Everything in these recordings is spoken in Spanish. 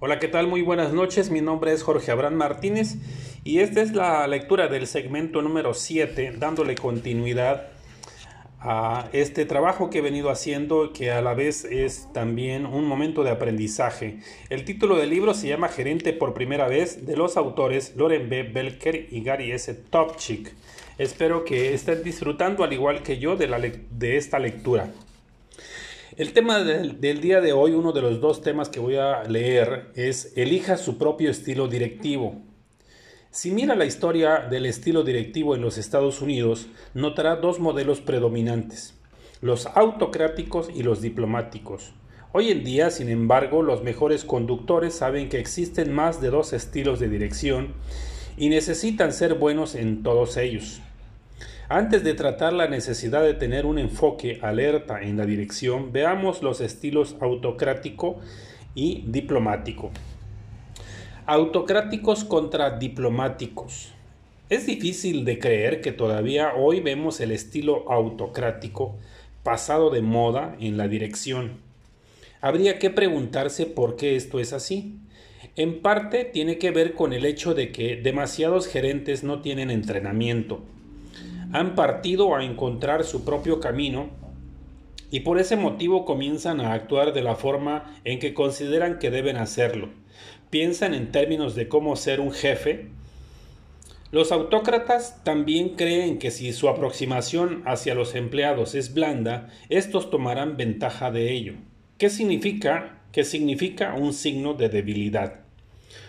Hola, ¿qué tal? Muy buenas noches. Mi nombre es Jorge Abraham Martínez y esta es la lectura del segmento número 7, dándole continuidad a este trabajo que he venido haciendo que a la vez es también un momento de aprendizaje. El título del libro se llama Gerente por primera vez de los autores Loren B. Belker y Gary S. Topchik. Espero que estén disfrutando al igual que yo de esta lectura. El tema del, día de hoy, uno de los dos temas que voy a leer, es elija su propio estilo directivo. Si mira la historia del estilo directivo en los Estados Unidos, notará dos modelos predominantes, los autocráticos y los diplomáticos. Hoy en día, sin embargo, los mejores conductores saben que existen más de dos estilos de dirección y necesitan ser buenos en todos ellos. Antes de tratar la necesidad de tener un enfoque alerta en la dirección, veamos los estilos autocrático y diplomático. Autocráticos contra diplomáticos. Es difícil de creer que todavía hoy vemos el estilo autocrático pasado de moda en la dirección. Habría que preguntarse por qué esto es así. En parte tiene que ver con el hecho de que demasiados gerentes no tienen entrenamiento han partido a encontrar su propio camino y por ese motivo comienzan a actuar de la forma en que consideran que deben hacerlo. Piensan en términos de cómo ser un jefe. Los autócratas también creen que si su aproximación hacia los empleados es blanda, estos tomarán ventaja de ello. ¿Qué significa? Que significa un signo de debilidad.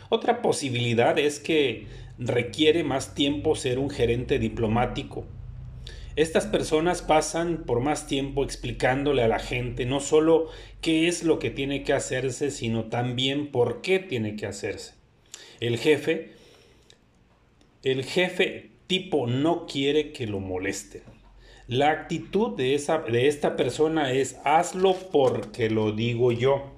Otra posibilidad es que requiere más tiempo ser un gerente diplomático estas personas pasan por más tiempo explicándole a la gente no solo qué es lo que tiene que hacerse, sino también por qué tiene que hacerse. El jefe, el jefe tipo no quiere que lo molesten. La actitud de, esa, de esta persona es hazlo porque lo digo yo.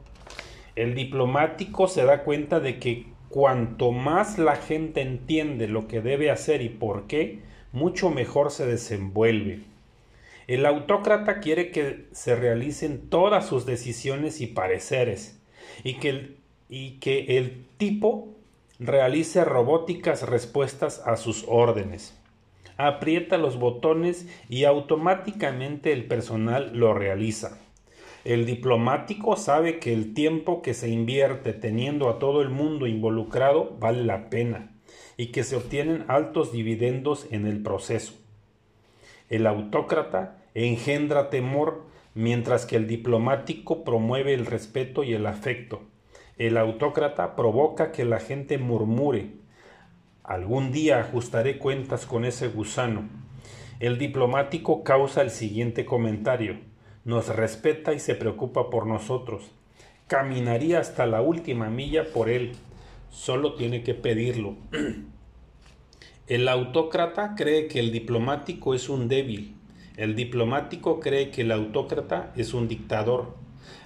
El diplomático se da cuenta de que cuanto más la gente entiende lo que debe hacer y por qué, mucho mejor se desenvuelve. El autócrata quiere que se realicen todas sus decisiones y pareceres y que el, y que el tipo realice robóticas respuestas a sus órdenes. Aprieta los botones y automáticamente el personal lo realiza. El diplomático sabe que el tiempo que se invierte teniendo a todo el mundo involucrado vale la pena y que se obtienen altos dividendos en el proceso. El autócrata engendra temor mientras que el diplomático promueve el respeto y el afecto. El autócrata provoca que la gente murmure. Algún día ajustaré cuentas con ese gusano. El diplomático causa el siguiente comentario. Nos respeta y se preocupa por nosotros. Caminaría hasta la última milla por él solo tiene que pedirlo. El autócrata cree que el diplomático es un débil. El diplomático cree que el autócrata es un dictador.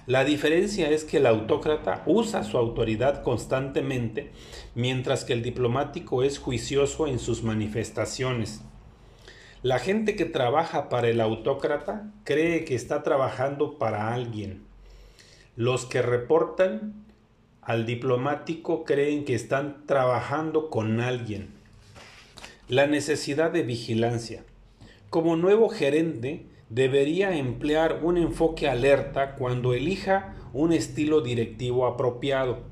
La diferencia es que el autócrata usa su autoridad constantemente, mientras que el diplomático es juicioso en sus manifestaciones. La gente que trabaja para el autócrata cree que está trabajando para alguien. Los que reportan al diplomático creen que están trabajando con alguien. La necesidad de vigilancia. Como nuevo gerente, debería emplear un enfoque alerta cuando elija un estilo directivo apropiado.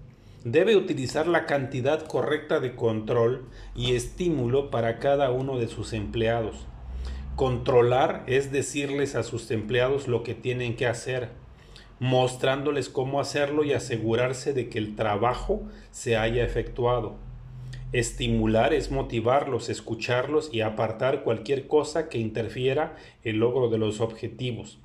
Debe utilizar la cantidad correcta de control y estímulo para cada uno de sus empleados. Controlar es decirles a sus empleados lo que tienen que hacer mostrándoles cómo hacerlo y asegurarse de que el trabajo se haya efectuado. Estimular es motivarlos, escucharlos y apartar cualquier cosa que interfiera el logro de los objetivos.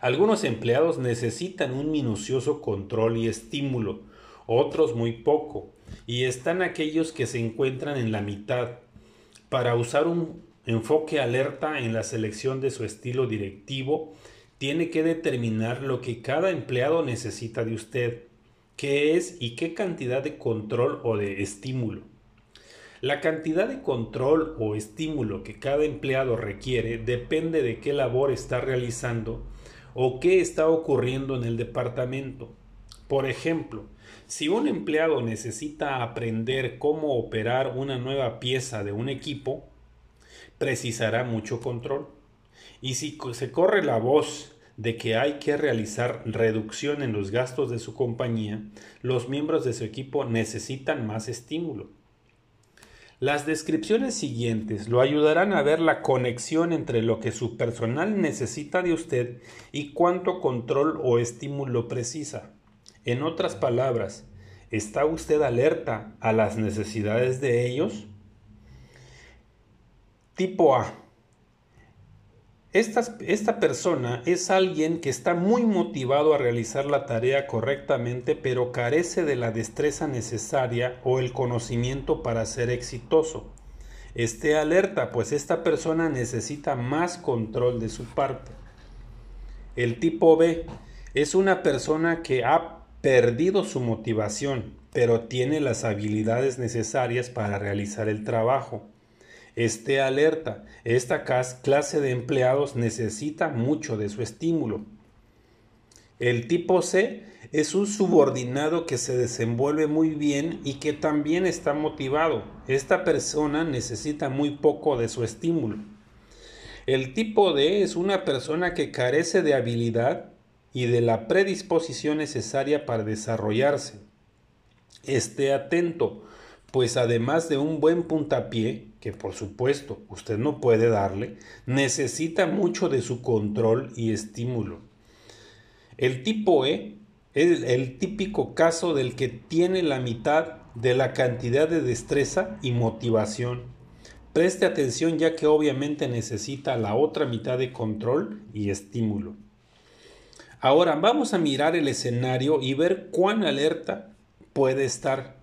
Algunos empleados necesitan un minucioso control y estímulo, otros muy poco, y están aquellos que se encuentran en la mitad. Para usar un enfoque alerta en la selección de su estilo directivo, tiene que determinar lo que cada empleado necesita de usted, qué es y qué cantidad de control o de estímulo. La cantidad de control o estímulo que cada empleado requiere depende de qué labor está realizando o qué está ocurriendo en el departamento. Por ejemplo, si un empleado necesita aprender cómo operar una nueva pieza de un equipo, precisará mucho control. Y si se corre la voz de que hay que realizar reducción en los gastos de su compañía, los miembros de su equipo necesitan más estímulo. Las descripciones siguientes lo ayudarán a ver la conexión entre lo que su personal necesita de usted y cuánto control o estímulo precisa. En otras palabras, ¿está usted alerta a las necesidades de ellos? Tipo A. Esta, esta, persona es alguien que está muy motivado a realizar la tarea correctamente, pero carece de la destreza necesaria o el conocimiento para ser exitoso. Esté alerta, pues esta persona necesita más control de su parte. El tipo B es una persona que ha perdido su motivación, pero tiene las habilidades necesarias para realizar el trabajo esté alerta. Esta clase de empleados necesita mucho de su estímulo. El tipo C es un subordinado que se desenvuelve muy bien y que también está motivado. Esta persona necesita muy poco de su estímulo. El tipo D es una persona que carece de habilidad y de la predisposición necesaria para desarrollarse. Esté atento pues además de un buen puntapié, que por supuesto usted no puede darle, necesita mucho de su control y estímulo. El tipo E es el típico caso del que tiene la mitad de la cantidad de destreza y motivación. Preste atención ya que obviamente necesita la otra mitad de control y estímulo. Ahora vamos a mirar el escenario y ver cuán alerta puede estar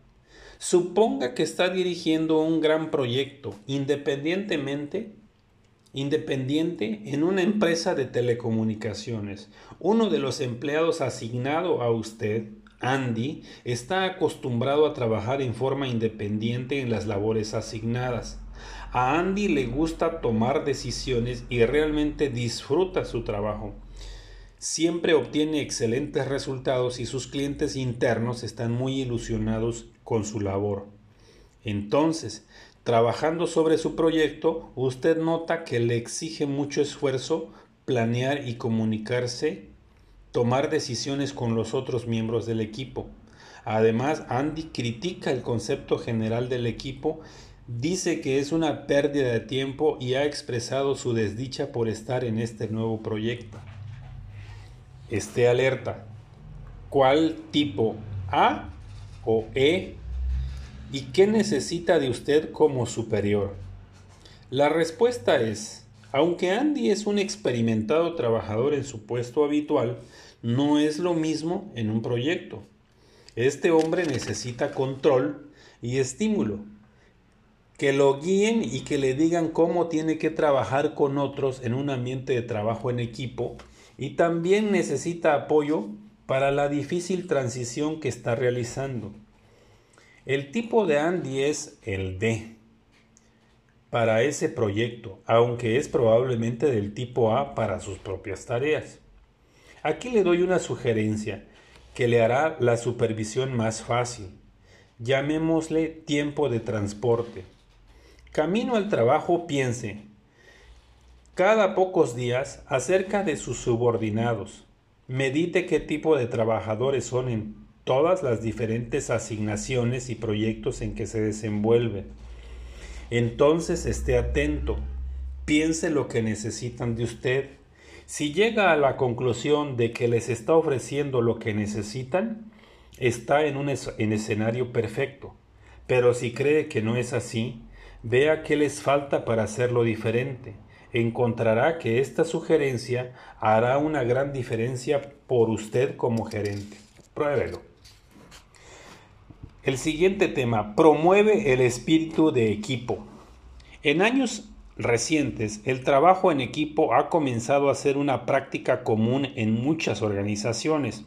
Suponga que está dirigiendo un gran proyecto independientemente independiente en una empresa de telecomunicaciones. Uno de los empleados asignado a usted, Andy, está acostumbrado a trabajar en forma independiente en las labores asignadas. A Andy le gusta tomar decisiones y realmente disfruta su trabajo. Siempre obtiene excelentes resultados y sus clientes internos están muy ilusionados con su labor. Entonces, trabajando sobre su proyecto, usted nota que le exige mucho esfuerzo planear y comunicarse, tomar decisiones con los otros miembros del equipo. Además, Andy critica el concepto general del equipo, dice que es una pérdida de tiempo y ha expresado su desdicha por estar en este nuevo proyecto. Esté alerta. ¿Cuál tipo A o E? ¿Y qué necesita de usted como superior? La respuesta es, aunque Andy es un experimentado trabajador en su puesto habitual, no es lo mismo en un proyecto. Este hombre necesita control y estímulo. Que lo guíen y que le digan cómo tiene que trabajar con otros en un ambiente de trabajo en equipo y también necesita apoyo para la difícil transición que está realizando. El tipo de Andy es el D para ese proyecto, aunque es probablemente del tipo A para sus propias tareas. Aquí le doy una sugerencia que le hará la supervisión más fácil. Llamémosle tiempo de transporte. Camino al trabajo piense cada pocos días acerca de sus subordinados. Medite qué tipo de trabajadores son en todas las diferentes asignaciones y proyectos en que se desenvuelve. Entonces esté atento, piense lo que necesitan de usted. Si llega a la conclusión de que les está ofreciendo lo que necesitan, está en un en escenario perfecto. Pero si cree que no es así, vea qué les falta para hacerlo diferente. Encontrará que esta sugerencia hará una gran diferencia por usted como gerente. Pruébelo. El siguiente tema, promueve el espíritu de equipo. En años recientes, el trabajo en equipo ha comenzado a ser una práctica común en muchas organizaciones.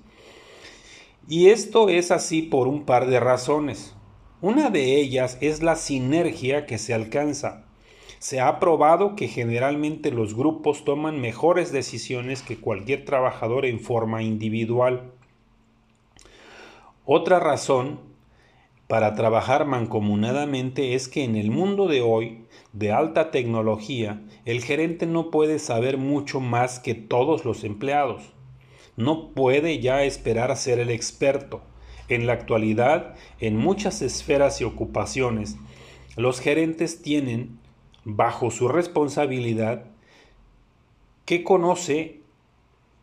Y esto es así por un par de razones. Una de ellas es la sinergia que se alcanza. Se ha probado que generalmente los grupos toman mejores decisiones que cualquier trabajador en forma individual. Otra razón para trabajar mancomunadamente es que en el mundo de hoy, de alta tecnología, el gerente no puede saber mucho más que todos los empleados. No puede ya esperar ser el experto. En la actualidad, en muchas esferas y ocupaciones, los gerentes tienen bajo su responsabilidad que conoce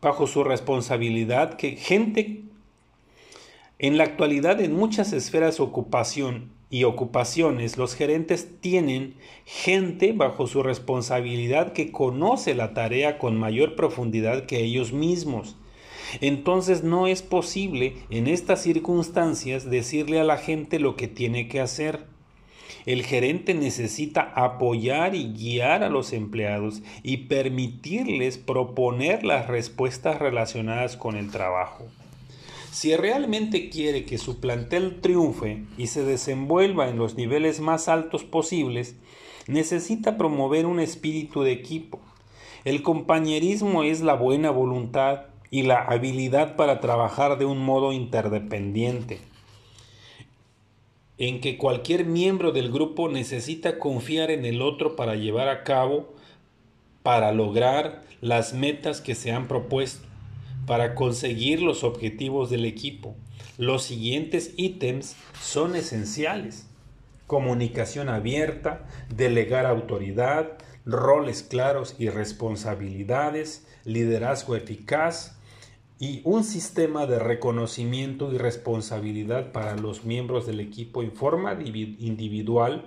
bajo su responsabilidad que gente en la actualidad en muchas esferas ocupación y ocupaciones los gerentes tienen gente bajo su responsabilidad que conoce la tarea con mayor profundidad que ellos mismos. Entonces no es posible en estas circunstancias decirle a la gente lo que tiene que hacer. El gerente necesita apoyar y guiar a los empleados y permitirles proponer las respuestas relacionadas con el trabajo. Si realmente quiere que su plantel triunfe y se desenvuelva en los niveles más altos posibles, necesita promover un espíritu de equipo. El compañerismo es la buena voluntad y la habilidad para trabajar de un modo interdependiente en que cualquier miembro del grupo necesita confiar en el otro para llevar a cabo, para lograr las metas que se han propuesto, para conseguir los objetivos del equipo. Los siguientes ítems son esenciales. Comunicación abierta, delegar autoridad, roles claros y responsabilidades, liderazgo eficaz, y un sistema de reconocimiento y responsabilidad para los miembros del equipo en forma individual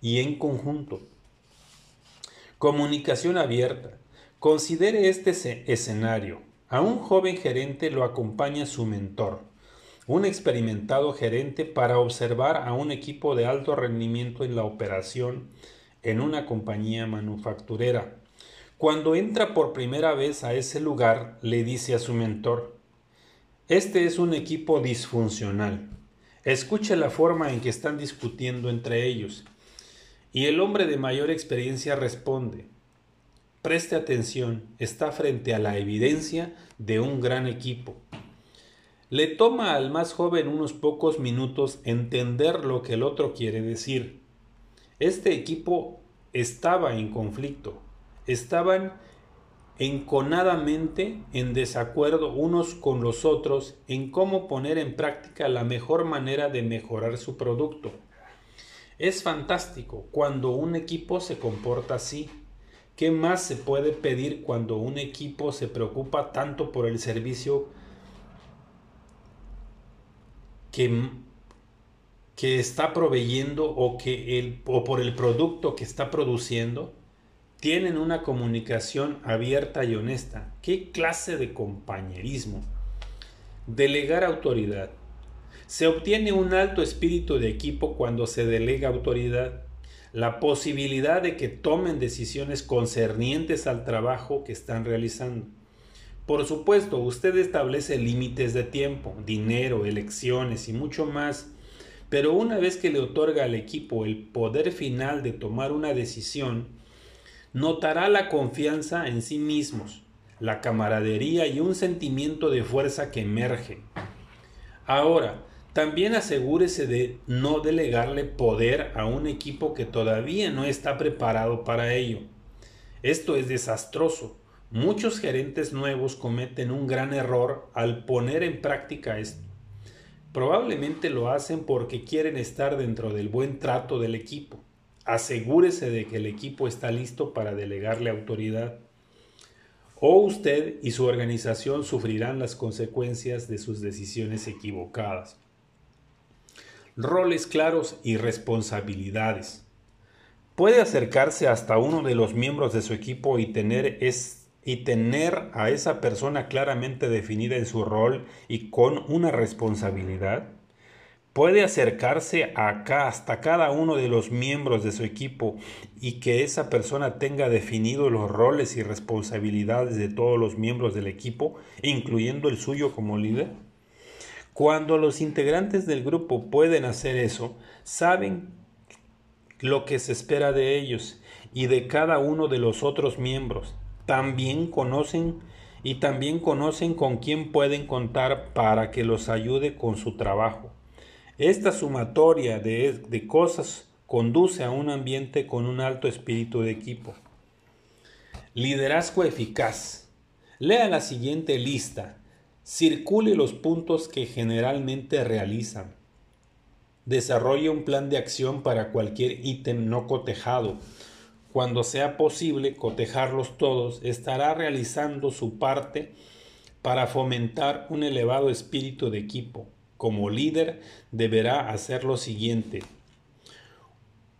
y en conjunto. Comunicación abierta. Considere este escenario. A un joven gerente lo acompaña su mentor, un experimentado gerente para observar a un equipo de alto rendimiento en la operación en una compañía manufacturera. Cuando entra por primera vez a ese lugar, le dice a su mentor, este es un equipo disfuncional. Escuche la forma en que están discutiendo entre ellos. Y el hombre de mayor experiencia responde, preste atención, está frente a la evidencia de un gran equipo. Le toma al más joven unos pocos minutos entender lo que el otro quiere decir. Este equipo estaba en conflicto, estaban enconadamente en desacuerdo unos con los otros en cómo poner en práctica la mejor manera de mejorar su producto. Es fantástico cuando un equipo se comporta así. ¿Qué más se puede pedir cuando un equipo se preocupa tanto por el servicio que, que está proveyendo o, que el, o por el producto que está produciendo? Tienen una comunicación abierta y honesta. ¿Qué clase de compañerismo? Delegar autoridad. Se obtiene un alto espíritu de equipo cuando se delega autoridad. La posibilidad de que tomen decisiones concernientes al trabajo que están realizando. Por supuesto, usted establece límites de tiempo, dinero, elecciones y mucho más, pero una vez que le otorga al equipo el poder final de tomar una decisión, notará la confianza en sí mismos, la camaradería y un sentimiento de fuerza que emerge. Ahora, también asegúrese de no delegarle poder a un equipo que todavía no está preparado para ello. Esto es desastroso. Muchos gerentes nuevos cometen un gran error al poner en práctica esto. Probablemente lo hacen porque quieren estar dentro del buen trato del equipo asegúrese de que el equipo está listo para delegarle autoridad. O usted y su organización sufrirán las consecuencias de sus decisiones equivocadas. Roles claros y responsabilidades. Puede acercarse hasta uno de los miembros de su equipo y tener, es, y tener a esa persona claramente definida en su rol y con una responsabilidad puede acercarse acá hasta cada uno de los miembros de su equipo y que esa persona tenga definidos los roles y responsabilidades de todos los miembros del equipo, incluyendo el suyo como líder? Cuando los integrantes del grupo pueden hacer eso, saben lo que se espera de ellos y de cada uno de los otros miembros. También conocen y también conocen con quién pueden contar para que los ayude con su trabajo. Esta sumatoria de, de cosas conduce a un ambiente con un alto espíritu de equipo. Liderazgo eficaz. Lea la siguiente lista. Circule los puntos que generalmente realizan. Desarrolle un plan de acción para cualquier ítem no cotejado. Cuando sea posible cotejarlos todos, estará realizando su parte para fomentar un elevado espíritu de equipo. Como líder deberá hacer lo siguiente.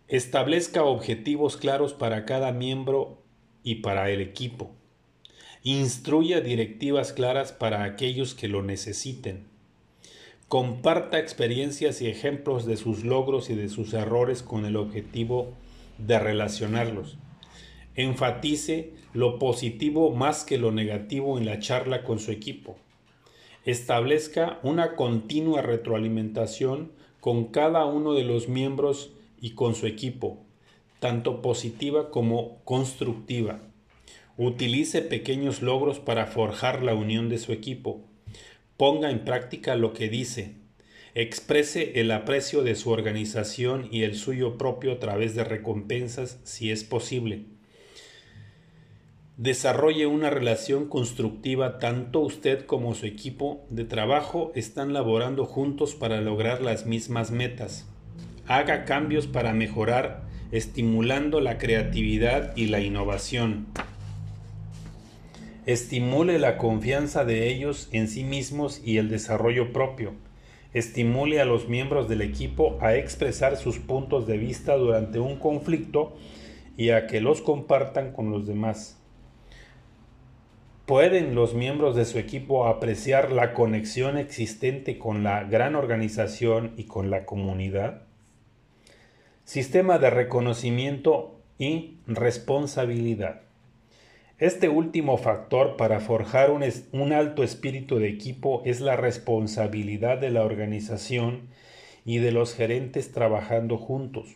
Establezca objetivos claros para cada miembro y para el equipo. Instruya directivas claras para aquellos que lo necesiten. Comparta experiencias y ejemplos de sus logros y de sus errores con el objetivo de relacionarlos. Enfatice lo positivo más que lo negativo en la charla con su equipo. Establezca una continua retroalimentación con cada uno de los miembros y con su equipo, tanto positiva como constructiva. Utilice pequeños logros para forjar la unión de su equipo. Ponga en práctica lo que dice. Exprese el aprecio de su organización y el suyo propio a través de recompensas si es posible. Desarrolle una relación constructiva tanto usted como su equipo de trabajo están laborando juntos para lograr las mismas metas haga cambios para mejorar, estimulando la creatividad y la innovación. Estimule la confianza de ellos en sí mismos y el desarrollo propio. Estimule a los miembros del equipo a expresar sus puntos de vista durante un conflicto y a que los compartan con los demás. ¿Pueden los miembros de su equipo apreciar la conexión existente con la gran organización y con la comunidad? Sistema de reconocimiento y responsabilidad. Este último factor para forjar un, alto espíritu de equipo es la responsabilidad de la organización y de los gerentes trabajando juntos.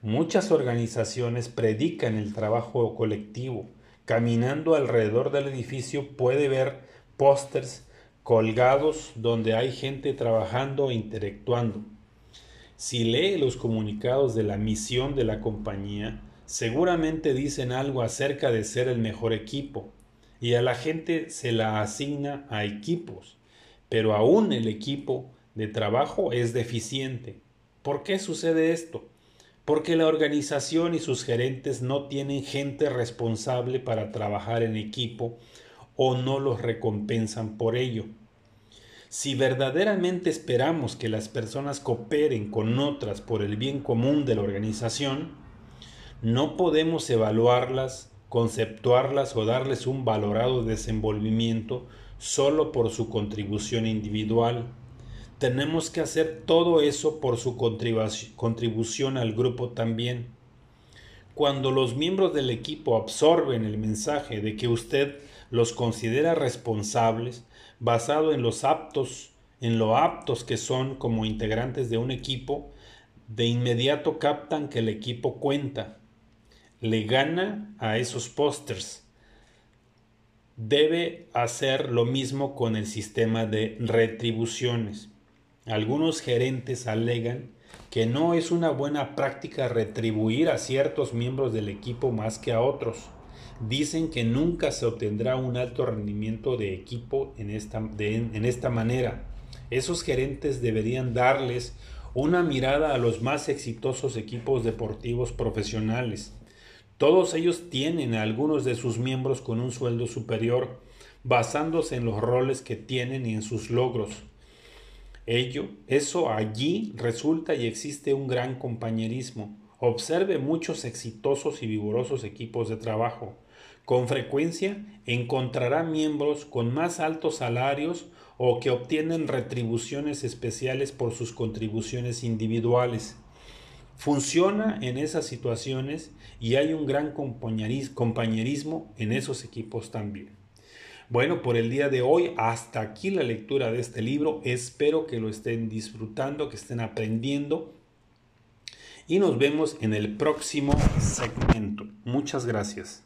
Muchas organizaciones predican el trabajo colectivo. Caminando alrededor del edificio puede ver pósters colgados donde hay gente trabajando e interactuando. Si lee los comunicados de la misión de la compañía, seguramente dicen algo acerca de ser el mejor equipo, y a la gente se la asigna a equipos, pero aún el equipo de trabajo es deficiente. ¿Por qué sucede esto? Porque la organización y sus gerentes no tienen gente responsable para trabajar en equipo o no los recompensan por ello. Si verdaderamente esperamos que las personas cooperen con otras por el bien común de la organización, no podemos evaluarlas, conceptuarlas o darles un valorado desenvolvimiento solo por su contribución individual. Tenemos que hacer todo eso por su contribución al grupo también. Cuando los miembros del equipo absorben el mensaje de que usted los considera responsables, basado en los aptos, en lo aptos que son como integrantes de un equipo, de inmediato captan que el equipo cuenta, le gana a esos pósters. Debe hacer lo mismo con el sistema de retribuciones. Algunos gerentes alegan que no es una buena práctica retribuir a ciertos miembros del equipo más que a otros dicen que nunca se obtendrá un alto rendimiento de equipo en esta, en esta manera. Esos gerentes deberían darles una mirada a los más exitosos equipos deportivos profesionales. Todos ellos tienen a algunos de sus miembros con un sueldo superior, basándose en los roles que tienen y en sus logros. Ello, eso allí resulta y existe un gran compañerismo. Observe muchos exitosos y vigorosos equipos de trabajo. Con frecuencia encontrará miembros con más altos salarios o que obtienen retribuciones especiales por sus contribuciones individuales. Funciona en esas situaciones y hay un gran compañerismo en esos equipos también. Bueno, por el día de hoy, hasta aquí la lectura de este libro. Espero que lo estén disfrutando, que estén aprendiendo. Y nos vemos en el próximo segmento. Muchas gracias.